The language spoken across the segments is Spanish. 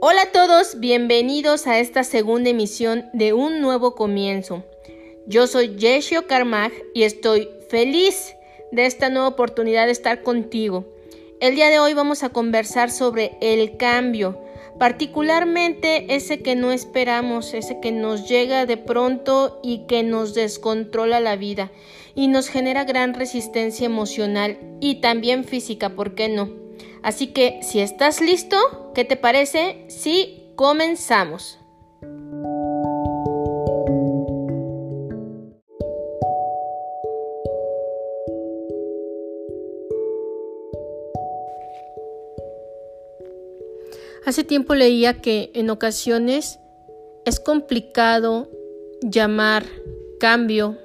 Hola a todos, bienvenidos a esta segunda emisión de Un Nuevo Comienzo. Yo soy Yeshio Karmag y estoy feliz de esta nueva oportunidad de estar contigo. El día de hoy vamos a conversar sobre el cambio, particularmente ese que no esperamos, ese que nos llega de pronto y que nos descontrola la vida y nos genera gran resistencia emocional y también física, ¿por qué no? Así que si estás listo, ¿qué te parece si comenzamos? Hace tiempo leía que en ocasiones es complicado llamar cambio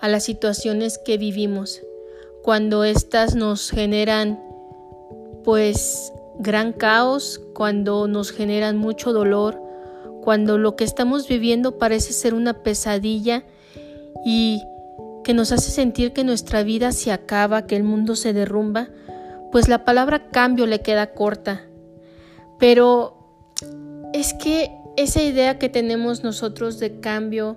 a las situaciones que vivimos, cuando éstas nos generan pues gran caos, cuando nos generan mucho dolor, cuando lo que estamos viviendo parece ser una pesadilla y que nos hace sentir que nuestra vida se acaba, que el mundo se derrumba, pues la palabra cambio le queda corta pero es que esa idea que tenemos nosotros de cambio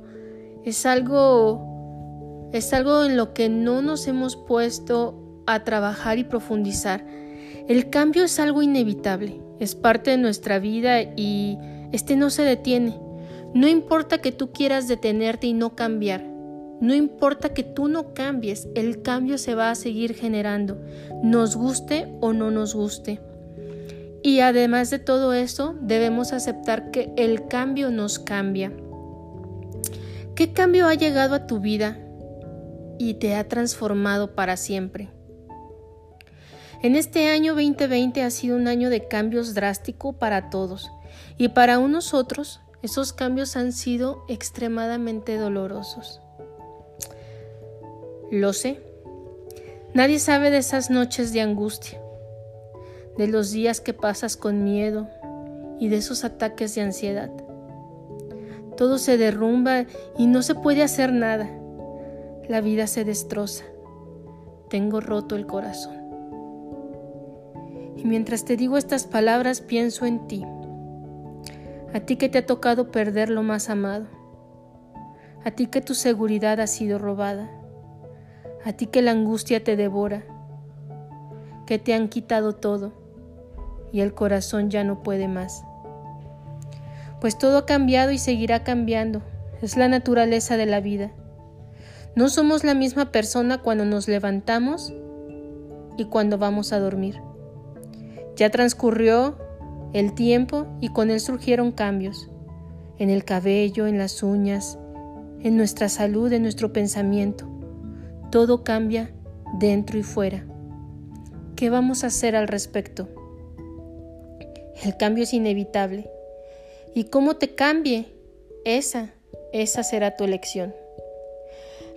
es algo es algo en lo que no nos hemos puesto a trabajar y profundizar. El cambio es algo inevitable, es parte de nuestra vida y este no se detiene. No importa que tú quieras detenerte y no cambiar. No importa que tú no cambies, el cambio se va a seguir generando, nos guste o no nos guste. Y además de todo eso, debemos aceptar que el cambio nos cambia. ¿Qué cambio ha llegado a tu vida y te ha transformado para siempre? En este año 2020 ha sido un año de cambios drástico para todos y para unos otros esos cambios han sido extremadamente dolorosos. Lo sé. Nadie sabe de esas noches de angustia de los días que pasas con miedo y de esos ataques de ansiedad. Todo se derrumba y no se puede hacer nada. La vida se destroza. Tengo roto el corazón. Mientras te digo estas palabras pienso en ti, a ti que te ha tocado perder lo más amado, a ti que tu seguridad ha sido robada, a ti que la angustia te devora, que te han quitado todo y el corazón ya no puede más. Pues todo ha cambiado y seguirá cambiando. Es la naturaleza de la vida. No somos la misma persona cuando nos levantamos y cuando vamos a dormir. Ya transcurrió el tiempo y con él surgieron cambios en el cabello, en las uñas, en nuestra salud, en nuestro pensamiento. Todo cambia dentro y fuera. ¿Qué vamos a hacer al respecto? El cambio es inevitable. Y cómo te cambie, esa, esa será tu elección.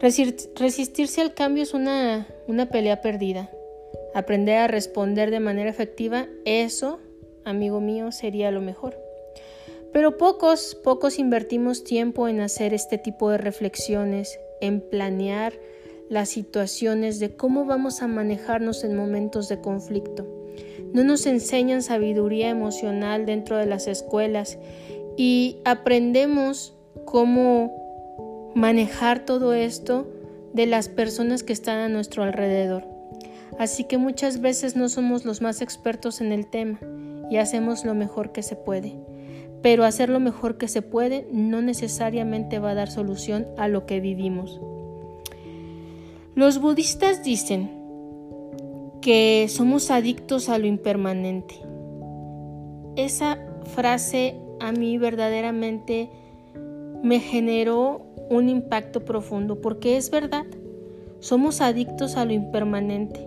Resistirse al cambio es una, una pelea perdida. Aprender a responder de manera efectiva, eso, amigo mío, sería lo mejor. Pero pocos, pocos invertimos tiempo en hacer este tipo de reflexiones, en planear las situaciones de cómo vamos a manejarnos en momentos de conflicto. No nos enseñan sabiduría emocional dentro de las escuelas y aprendemos cómo manejar todo esto de las personas que están a nuestro alrededor. Así que muchas veces no somos los más expertos en el tema y hacemos lo mejor que se puede. Pero hacer lo mejor que se puede no necesariamente va a dar solución a lo que vivimos. Los budistas dicen, que somos adictos a lo impermanente. Esa frase a mí verdaderamente me generó un impacto profundo porque es verdad, somos adictos a lo impermanente.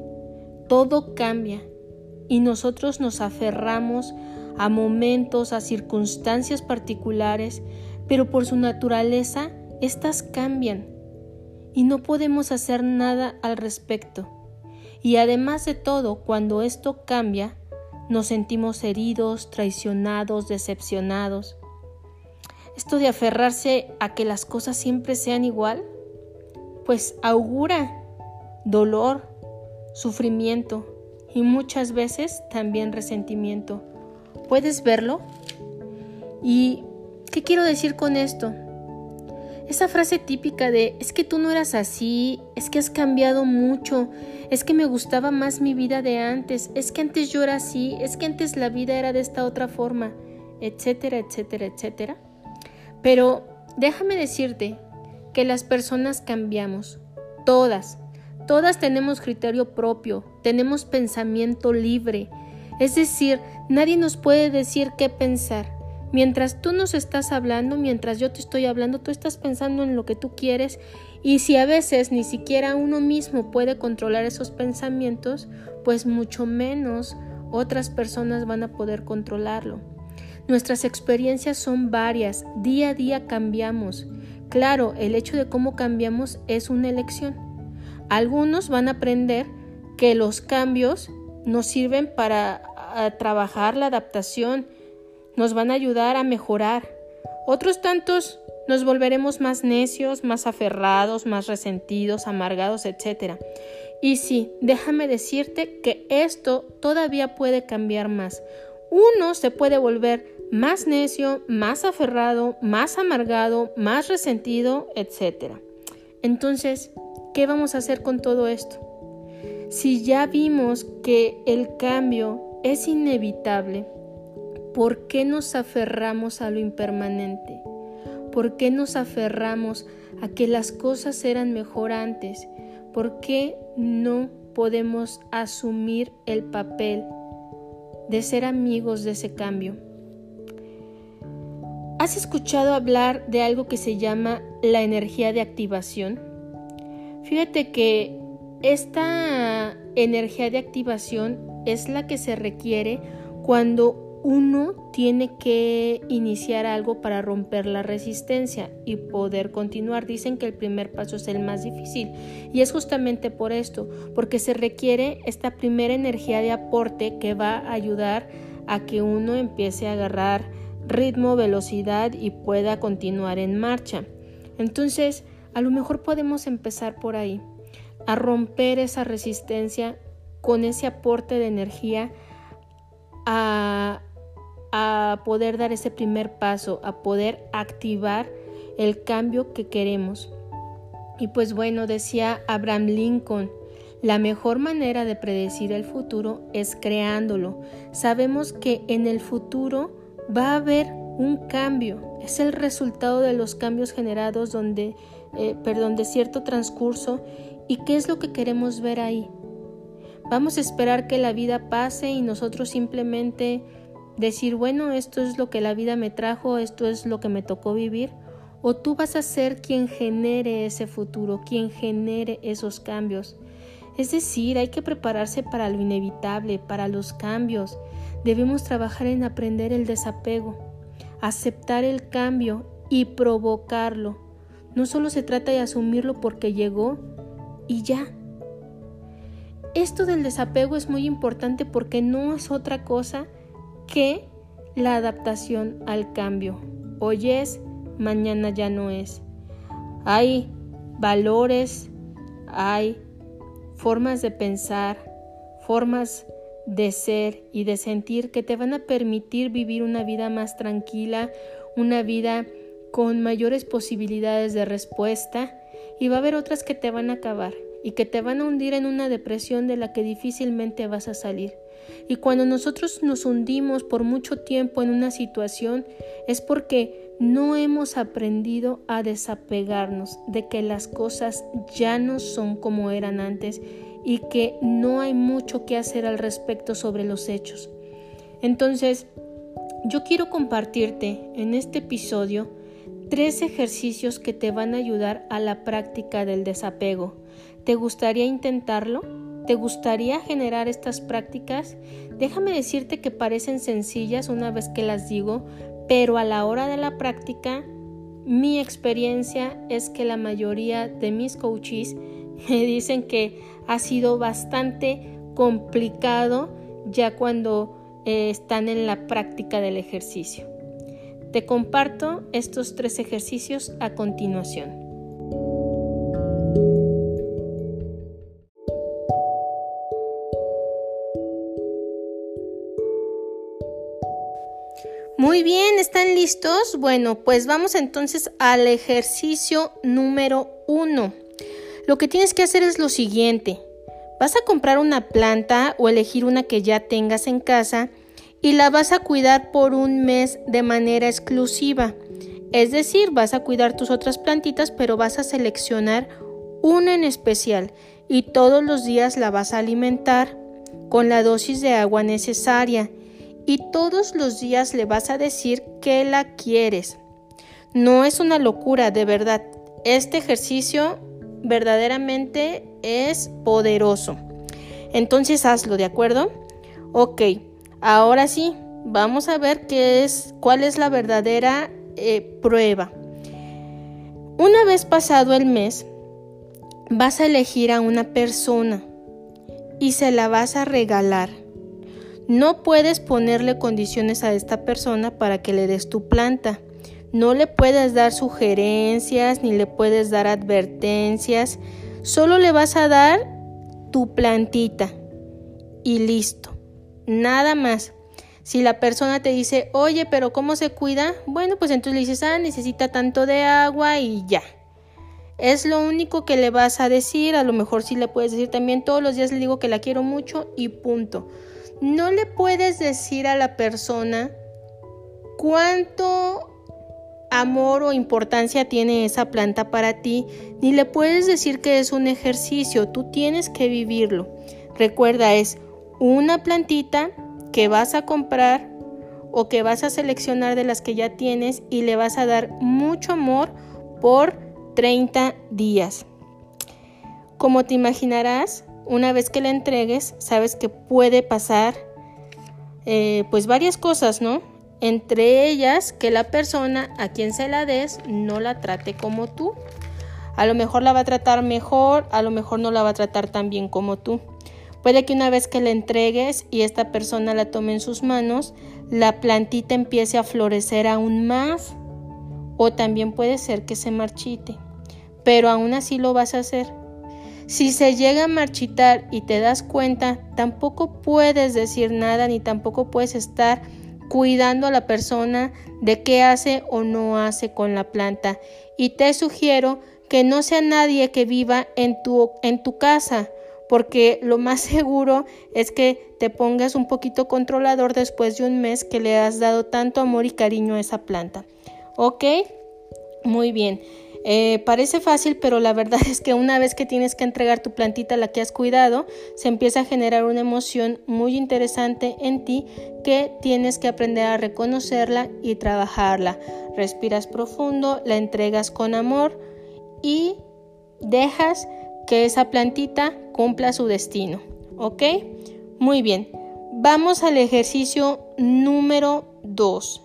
Todo cambia y nosotros nos aferramos a momentos, a circunstancias particulares, pero por su naturaleza, éstas cambian y no podemos hacer nada al respecto. Y además de todo, cuando esto cambia, nos sentimos heridos, traicionados, decepcionados. Esto de aferrarse a que las cosas siempre sean igual, pues augura dolor, sufrimiento y muchas veces también resentimiento, ¿Puedes verlo? ¿Y qué quiero decir con esto? Esa frase típica de es que tú no eras así, es que has cambiado mucho, es que me gustaba más mi vida de antes, es que antes yo era así, es que antes la vida era de esta otra forma, etcétera, etcétera, etcétera. Pero déjame decirte que las personas cambiamos, todas, todas tenemos criterio propio, tenemos pensamiento libre, es decir, nadie nos puede decir qué pensar. Mientras tú nos estás hablando, mientras yo te estoy hablando, tú estás pensando en lo que tú quieres y si a veces ni siquiera uno mismo puede controlar esos pensamientos, pues mucho menos otras personas van a poder controlarlo. Nuestras experiencias son varias, día a día cambiamos. Claro, el hecho de cómo cambiamos es una elección. Algunos van a aprender que los cambios nos sirven para trabajar la adaptación, nos van a ayudar a mejorar. Otros tantos nos volveremos más necios, más aferrados, más resentidos, amargados, etc. Y sí, déjame decirte que esto todavía puede cambiar más. Uno se puede volver más necio, más aferrado, más amargado, más resentido, etc. Entonces, ¿qué vamos a hacer con todo esto? Si ya vimos que el cambio es inevitable, ¿Por qué nos aferramos a lo impermanente? ¿Por qué nos aferramos a que las cosas eran mejor antes? ¿Por qué no podemos asumir el papel de ser amigos de ese cambio? ¿Has escuchado hablar de algo que se llama la energía de activación? Fíjate que esta energía de activación es la que se requiere cuando uno tiene que iniciar algo para romper la resistencia y poder continuar. Dicen que el primer paso es el más difícil y es justamente por esto, porque se requiere esta primera energía de aporte que va a ayudar a que uno empiece a agarrar ritmo, velocidad y pueda continuar en marcha. Entonces, a lo mejor podemos empezar por ahí, a romper esa resistencia con ese aporte de energía a a poder dar ese primer paso, a poder activar el cambio que queremos. Y pues bueno, decía Abraham Lincoln, la mejor manera de predecir el futuro es creándolo. Sabemos que en el futuro va a haber un cambio, es el resultado de los cambios generados donde, eh, perdón, de cierto transcurso y qué es lo que queremos ver ahí. Vamos a esperar que la vida pase y nosotros simplemente decir, bueno, esto es lo que la vida me trajo, esto es lo que me tocó vivir, o tú vas a ser quien genere ese futuro, quien genere esos cambios. Es decir, hay que prepararse para lo inevitable, para los cambios. Debemos trabajar en aprender el desapego, aceptar el cambio y provocarlo. No solo se trata de asumirlo porque llegó y ya. Esto del desapego es muy importante porque no es otra cosa que la adaptación al cambio. Hoy es, mañana ya no es. Hay valores, hay formas de pensar, formas de ser y de sentir que te van a permitir vivir una vida más tranquila, una vida con mayores posibilidades de respuesta y va a haber otras que te van a acabar y que te van a hundir en una depresión de la que difícilmente vas a salir. Y cuando nosotros nos hundimos por mucho tiempo en una situación es porque no hemos aprendido a desapegarnos de que las cosas ya no son como eran antes y que no hay mucho que hacer al respecto sobre los hechos. Entonces, yo quiero compartirte en este episodio tres ejercicios que te van a ayudar a la práctica del desapego. ¿Te gustaría intentarlo? ¿Te gustaría generar estas prácticas? Déjame decirte que parecen sencillas una vez que las digo, pero a la hora de la práctica, mi experiencia es que la mayoría de mis coaches me dicen que ha sido bastante complicado ya cuando eh, están en la práctica del ejercicio. Te comparto estos tres ejercicios a continuación. Muy bien, ¿están listos? Bueno, pues vamos entonces al ejercicio número uno. Lo que tienes que hacer es lo siguiente. Vas a comprar una planta o elegir una que ya tengas en casa y la vas a cuidar por un mes de manera exclusiva. Es decir, vas a cuidar tus otras plantitas, pero vas a seleccionar una en especial y todos los días la vas a alimentar con la dosis de agua necesaria y todos los días le vas a decir que la quieres. No es una locura, de verdad. Este ejercicio verdaderamente es poderoso. Entonces hazlo, ¿de acuerdo? Ok, ahora sí, vamos a ver qué es, cuál es la verdadera eh, prueba. Una vez pasado el mes, vas a elegir a una persona y se la vas a regalar. No puedes ponerle condiciones a esta persona para que le des tu planta. No le puedes dar sugerencias ni le puedes dar advertencias. Solo le vas a dar tu plantita y listo. Nada más. Si la persona te dice, oye, pero ¿cómo se cuida? Bueno, pues entonces le dices, ah, necesita tanto de agua y ya. Es lo único que le vas a decir. A lo mejor sí le puedes decir también todos los días le digo que la quiero mucho y punto no le puedes decir a la persona cuánto amor o importancia tiene esa planta para ti, ni le puedes decir que es un ejercicio, tú tienes que vivirlo. Recuerda, es una plantita que vas a comprar o que vas a seleccionar de las que ya tienes y le vas a dar mucho amor por 30 días. Como te imaginarás, una vez que la entregues, sabes que puede pasar eh, pues varias cosas, ¿no? Entre ellas que la persona a quien se la des no la trate como tú. A lo mejor la va a tratar mejor, a lo mejor no la va a tratar tan bien como tú. Puede que una vez que la entregues y esta persona la tome en sus manos, la plantita empiece a florecer aún más. O también puede ser que se marchite. Pero aún así lo vas a hacer si se llega a marchitar y te das cuenta, tampoco puedes decir nada ni tampoco puedes estar cuidando a la persona de qué hace o no hace con la planta. Y te sugiero que no sea nadie que viva en tu, en tu casa, porque lo más seguro es que te pongas un poquito controlador después de un mes que le has dado tanto amor y cariño a esa planta. ¿Ok? Muy bien. Eh, parece fácil, pero la verdad es que una vez que tienes que entregar tu plantita a la que has cuidado, se empieza a generar una emoción muy interesante en ti que tienes que aprender a reconocerla y trabajarla. Respiras profundo, la entregas con amor y dejas que esa plantita cumpla su destino. ¿Ok? Muy bien. Vamos al ejercicio número 2.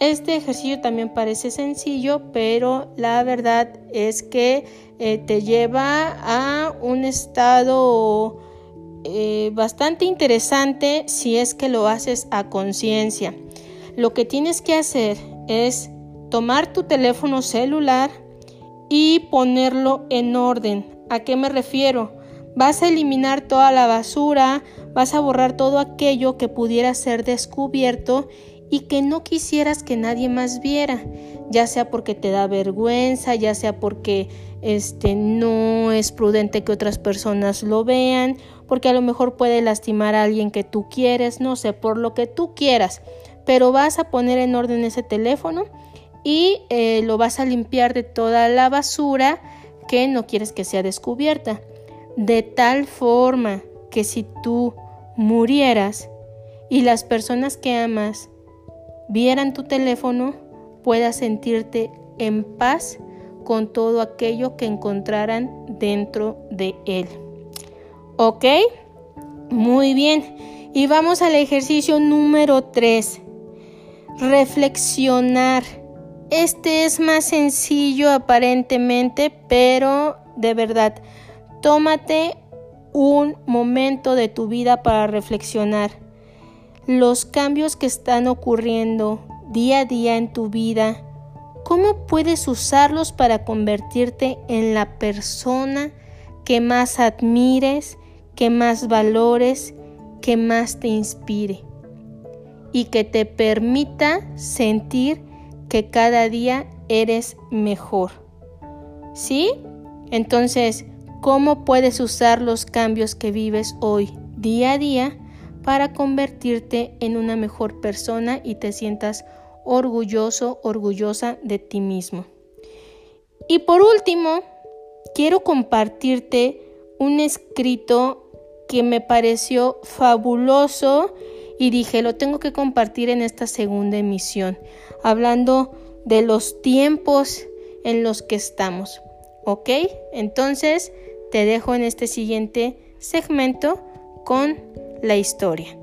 Este ejercicio también parece sencillo, pero la verdad es que eh, te lleva a un estado eh, bastante interesante si es que lo haces a conciencia. Lo que tienes que hacer es tomar tu teléfono celular y ponerlo en orden. ¿A qué me refiero? Vas a eliminar toda la basura, vas a borrar todo aquello que pudiera ser descubierto y que no quisieras que nadie más viera, ya sea porque te da vergüenza, ya sea porque este no es prudente que otras personas lo vean, porque a lo mejor puede lastimar a alguien que tú quieres, no sé, por lo que tú quieras, pero vas a poner en orden ese teléfono y eh, lo vas a limpiar de toda la basura que no quieres que sea descubierta, de tal forma que si tú murieras y las personas que amas vieran tu teléfono, puedas sentirte en paz con todo aquello que encontraran dentro de él. ¿Ok? Muy bien. Y vamos al ejercicio número 3. Reflexionar. Este es más sencillo aparentemente, pero de verdad, tómate un momento de tu vida para reflexionar los cambios que están ocurriendo día a día en tu vida, cómo puedes usarlos para convertirte en la persona que más admires, que más valores, que más te inspire. y que te permita sentir que cada día eres mejor. ¿Sí? Entonces, ¿cómo puedes usar los cambios que vives hoy día a día para convertirte en una mejor persona y te sientas orgulloso, orgullosa de ti mismo? Y por último, quiero compartirte un escrito que me pareció fabuloso y dije, lo tengo que compartir en esta segunda emisión, hablando de los tiempos en los que estamos. ¿Ok? Entonces, te dejo en este siguiente segmento con la historia.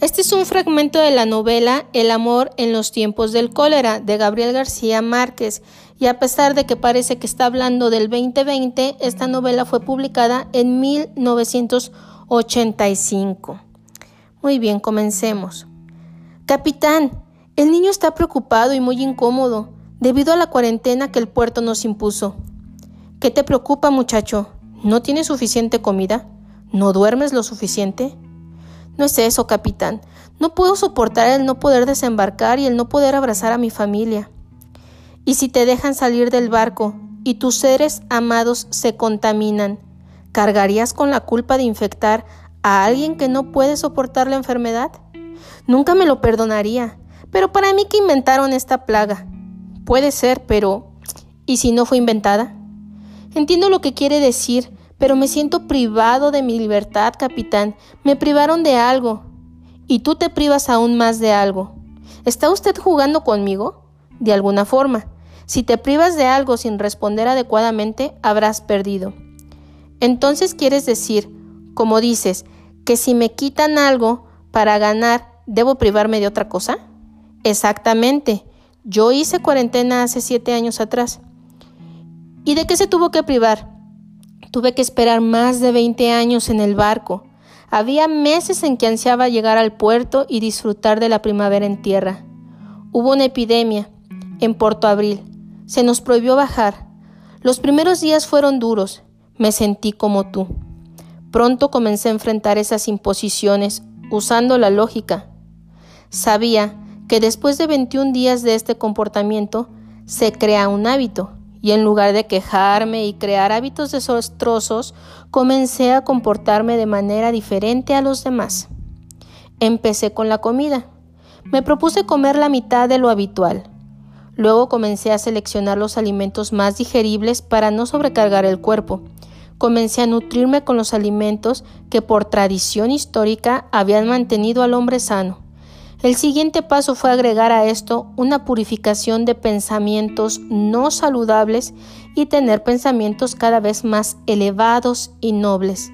Este es un fragmento de la novela El amor en los tiempos del cólera de Gabriel García Márquez y a pesar de que parece que está hablando del 2020, esta novela fue publicada en 1985. Muy bien, comencemos. Capitán, el niño está preocupado y muy incómodo debido a la cuarentena que el puerto nos impuso. ¿Qué te preocupa, muchacho? ¿No tienes suficiente comida? ¿No duermes lo suficiente? No es eso, capitán. No puedo soportar el no poder desembarcar y el no poder abrazar a mi familia. ¿Y si te dejan salir del barco y tus seres amados se contaminan, cargarías con la culpa de infectar a alguien que no puede soportar la enfermedad? Nunca me lo perdonaría. Pero para mí que inventaron esta plaga. Puede ser, pero ¿y si no fue inventada? Entiendo lo que quiere decir, pero me siento privado de mi libertad, capitán. Me privaron de algo. Y tú te privas aún más de algo. ¿Está usted jugando conmigo? De alguna forma. Si te privas de algo sin responder adecuadamente, habrás perdido. Entonces quieres decir, como dices, que si me quitan algo para ganar, ¿debo privarme de otra cosa? Exactamente. Yo hice cuarentena hace siete años atrás. ¿Y de qué se tuvo que privar? Tuve que esperar más de 20 años en el barco. Había meses en que ansiaba llegar al puerto y disfrutar de la primavera en tierra. Hubo una epidemia en Porto Abril. Se nos prohibió bajar. Los primeros días fueron duros. Me sentí como tú. Pronto comencé a enfrentar esas imposiciones usando la lógica. Sabía que después de 21 días de este comportamiento se crea un hábito y en lugar de quejarme y crear hábitos desastrosos, comencé a comportarme de manera diferente a los demás. Empecé con la comida. Me propuse comer la mitad de lo habitual. Luego comencé a seleccionar los alimentos más digeribles para no sobrecargar el cuerpo. Comencé a nutrirme con los alimentos que por tradición histórica habían mantenido al hombre sano. El siguiente paso fue agregar a esto una purificación de pensamientos no saludables y tener pensamientos cada vez más elevados y nobles.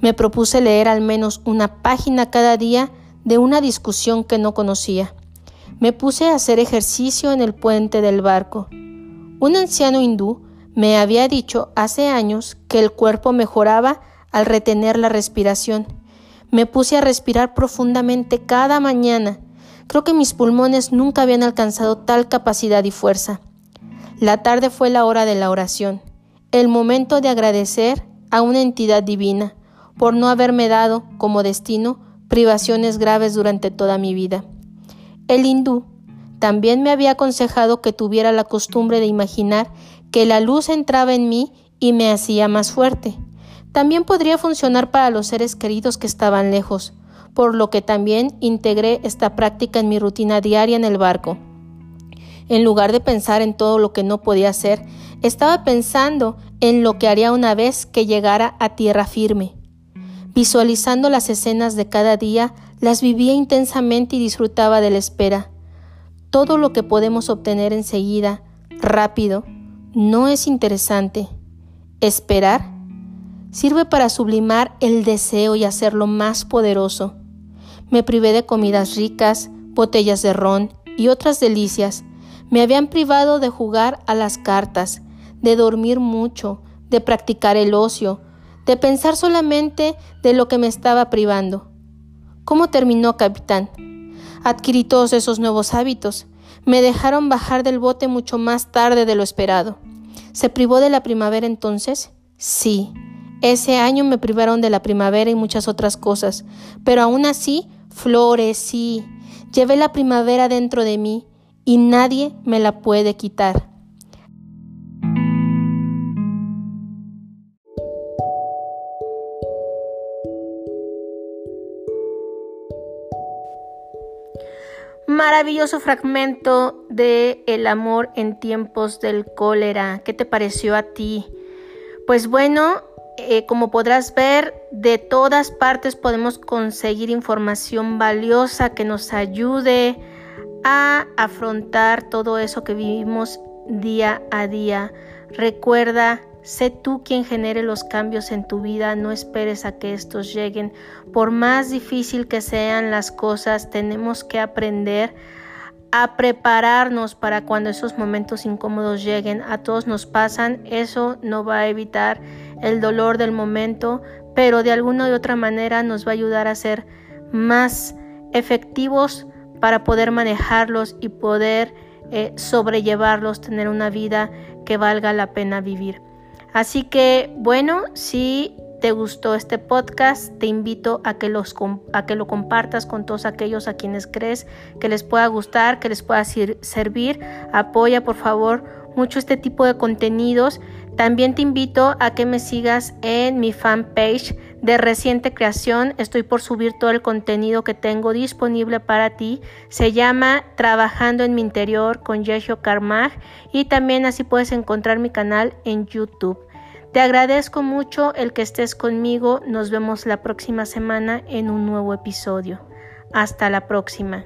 Me propuse leer al menos una página cada día de una discusión que no conocía. Me puse a hacer ejercicio en el puente del barco. Un anciano hindú me había dicho hace años que el cuerpo mejoraba al retener la respiración me puse a respirar profundamente cada mañana. Creo que mis pulmones nunca habían alcanzado tal capacidad y fuerza. La tarde fue la hora de la oración, el momento de agradecer a una entidad divina por no haberme dado como destino privaciones graves durante toda mi vida. El hindú también me había aconsejado que tuviera la costumbre de imaginar que la luz entraba en mí y me hacía más fuerte. También podría funcionar para los seres queridos que estaban lejos, por lo que también integré esta práctica en mi rutina diaria en el barco. En lugar de pensar en todo lo que no podía hacer, estaba pensando en lo que haría una vez que llegara a tierra firme. Visualizando las escenas de cada día, las vivía intensamente y disfrutaba de la espera. Todo lo que podemos obtener enseguida, rápido, no es interesante. Esperar sirve para sublimar el deseo y hacerlo más poderoso. Me privé de comidas ricas, botellas de ron y otras delicias. Me habían privado de jugar a las cartas, de dormir mucho, de practicar el ocio, de pensar solamente de lo que me estaba privando. ¿Cómo terminó, capitán? Adquirí todos esos nuevos hábitos. Me dejaron bajar del bote mucho más tarde de lo esperado. ¿Se privó de la primavera entonces? Sí. Ese año me privaron de la primavera y muchas otras cosas, pero aún así florecí. Llevé la primavera dentro de mí y nadie me la puede quitar. Maravilloso fragmento de El amor en tiempos del cólera. ¿Qué te pareció a ti? Pues bueno, eh, como podrás ver, de todas partes podemos conseguir información valiosa que nos ayude a afrontar todo eso que vivimos día a día. Recuerda, sé tú quien genere los cambios en tu vida, no esperes a que estos lleguen. Por más difícil que sean las cosas, tenemos que aprender a prepararnos para cuando esos momentos incómodos lleguen. A todos nos pasan, eso no va a evitar el dolor del momento, pero de alguna u otra manera nos va a ayudar a ser más efectivos para poder manejarlos y poder eh, sobrellevarlos, tener una vida que valga la pena vivir. Así que bueno, si te gustó este podcast, te invito a que, los, a que lo compartas con todos aquellos a quienes crees que les pueda gustar, que les pueda servir. Apoya por favor mucho este tipo de contenidos. También te invito a que me sigas en mi fanpage de reciente creación. Estoy por subir todo el contenido que tengo disponible para ti. Se llama Trabajando en mi interior con Yeshua Carmag y también así puedes encontrar mi canal en YouTube. Te agradezco mucho el que estés conmigo. Nos vemos la próxima semana en un nuevo episodio. Hasta la próxima.